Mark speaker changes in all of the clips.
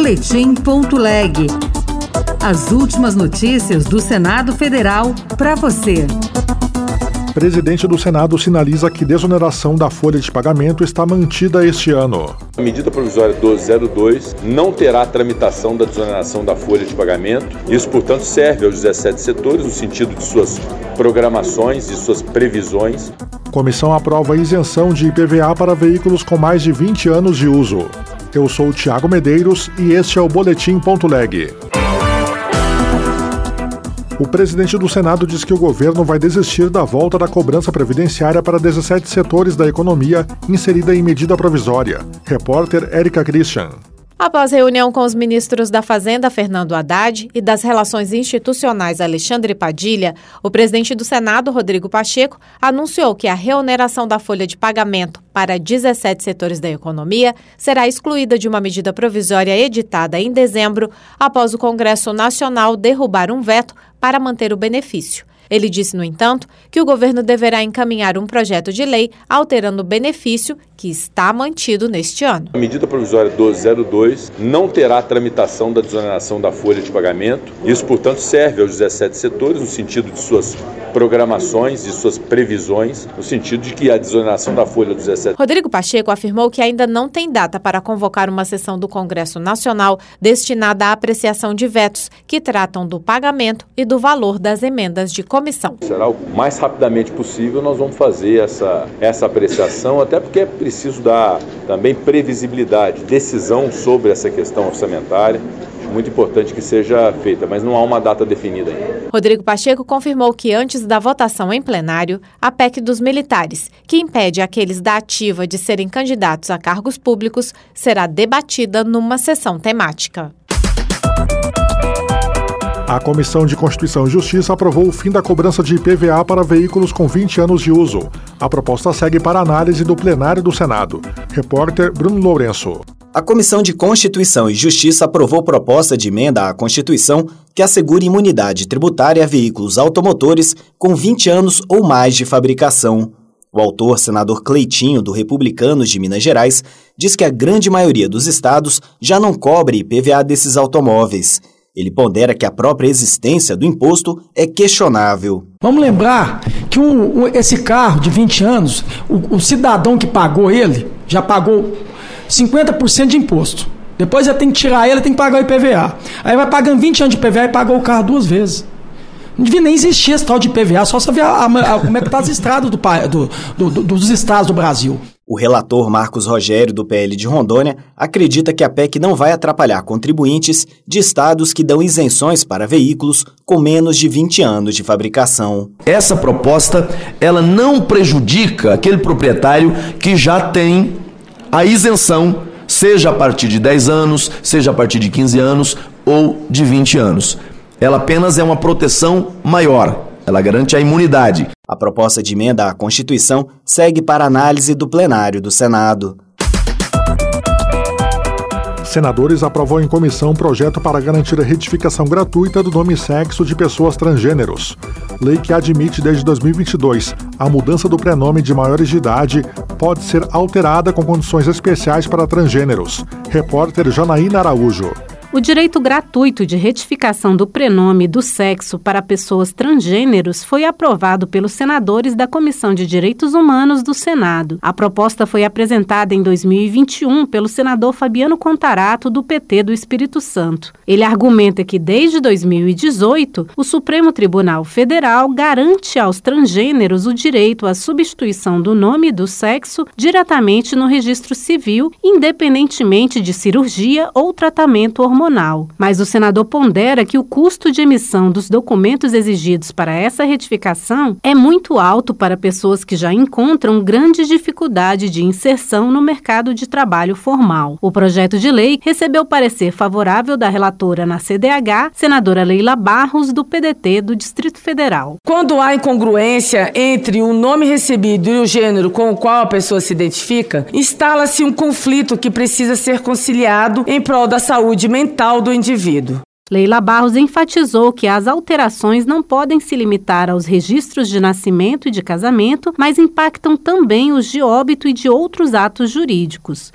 Speaker 1: Boletim.leg. As últimas notícias do Senado Federal para você.
Speaker 2: Presidente do Senado sinaliza que desoneração da folha de pagamento está mantida este ano.
Speaker 3: A medida provisória 1202 não terá tramitação da desoneração da folha de pagamento. Isso, portanto, serve aos 17 setores no sentido de suas programações e suas previsões.
Speaker 2: Comissão aprova a isenção de IPVA para veículos com mais de 20 anos de uso. Eu sou Tiago Medeiros e este é o Boletim.leg. O presidente do Senado diz que o governo vai desistir da volta da cobrança previdenciária para 17 setores da economia inserida em medida provisória. Repórter Érica Christian.
Speaker 4: Após reunião com os ministros da Fazenda, Fernando Haddad, e das Relações Institucionais, Alexandre Padilha, o presidente do Senado, Rodrigo Pacheco, anunciou que a reoneração da folha de pagamento para 17 setores da economia será excluída de uma medida provisória editada em dezembro, após o Congresso Nacional derrubar um veto para manter o benefício. Ele disse, no entanto, que o governo deverá encaminhar um projeto de lei alterando o benefício que está mantido neste ano.
Speaker 3: A medida provisória 1202 não terá tramitação da desoneração da folha de pagamento. Isso, portanto, serve aos 17 setores no sentido de suas programações e suas previsões, no sentido de que a desoneração da folha 17.
Speaker 4: Rodrigo Pacheco afirmou que ainda não tem data para convocar uma sessão do Congresso Nacional destinada à apreciação de vetos que tratam do pagamento e do valor das emendas de comissão.
Speaker 3: Será o mais rapidamente possível nós vamos fazer essa, essa apreciação, até porque é preciso dar também previsibilidade, decisão sobre essa questão orçamentária muito importante que seja feita, mas não há uma data definida ainda.
Speaker 4: Rodrigo Pacheco confirmou que antes da votação em plenário, a PEC dos militares, que impede aqueles da ativa de serem candidatos a cargos públicos, será debatida numa sessão temática.
Speaker 2: A Comissão de Constituição e Justiça aprovou o fim da cobrança de IPVA para veículos com 20 anos de uso. A proposta segue para análise do plenário do Senado. Repórter Bruno Lourenço.
Speaker 5: A Comissão de Constituição e Justiça aprovou proposta de emenda à Constituição que assegure imunidade tributária a veículos automotores com 20 anos ou mais de fabricação. O autor, senador Cleitinho, do Republicanos de Minas Gerais, diz que a grande maioria dos estados já não cobre IPVA desses automóveis ele pondera que a própria existência do imposto é questionável.
Speaker 6: Vamos lembrar que esse carro de 20 anos, o, o cidadão que pagou ele, já pagou 50% de imposto. Depois ele tem que tirar ele, tem que pagar o IPVA. Aí vai pagando 20 anos de IPVA e pagou o carro duas vezes. Não devia nem existir esse tal de IPVA, só saber a, a, a, como é que está as estradas do, do, do, dos estados do Brasil.
Speaker 5: O relator Marcos Rogério, do PL de Rondônia, acredita que a PEC não vai atrapalhar contribuintes de estados que dão isenções para veículos com menos de 20 anos de fabricação.
Speaker 7: Essa proposta, ela não prejudica aquele proprietário que já tem a isenção, seja a partir de 10 anos, seja a partir de 15 anos ou de 20 anos. Ela apenas é uma proteção maior, ela garante a imunidade.
Speaker 5: A proposta de emenda à Constituição segue para análise do plenário do Senado.
Speaker 2: Senadores aprovou em comissão um projeto para garantir a retificação gratuita do nome e sexo de pessoas transgêneros. Lei que admite desde 2022 a mudança do prenome de maiores de idade pode ser alterada com condições especiais para transgêneros. Repórter Janaína Araújo.
Speaker 8: O direito gratuito de retificação do prenome do sexo para pessoas transgêneros foi aprovado pelos senadores da Comissão de Direitos Humanos do Senado. A proposta foi apresentada em 2021 pelo senador Fabiano Contarato, do PT do Espírito Santo. Ele argumenta que desde 2018, o Supremo Tribunal Federal garante aos transgêneros o direito à substituição do nome e do sexo diretamente no registro civil, independentemente de cirurgia ou tratamento hormonal hormonal. Mas o senador pondera que o custo de emissão dos documentos exigidos para essa retificação é muito alto para pessoas que já encontram grande dificuldade de inserção no mercado de trabalho formal. O projeto de lei recebeu parecer favorável da relatora na CDH, senadora Leila Barros, do PDT do Distrito Federal.
Speaker 9: Quando há incongruência entre o nome recebido e o gênero com o qual a pessoa se identifica, instala-se um conflito que precisa ser conciliado em prol da saúde mental mental do indivíduo.
Speaker 8: Leila Barros enfatizou que as alterações não podem se limitar aos registros de nascimento e de casamento, mas impactam também os de óbito e de outros atos jurídicos.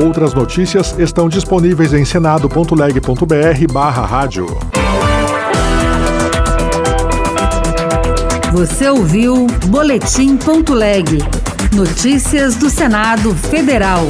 Speaker 2: Outras notícias estão disponíveis em senado.leg.br/barra rádio.
Speaker 1: Você ouviu Boletim.leg. Notícias do Senado Federal.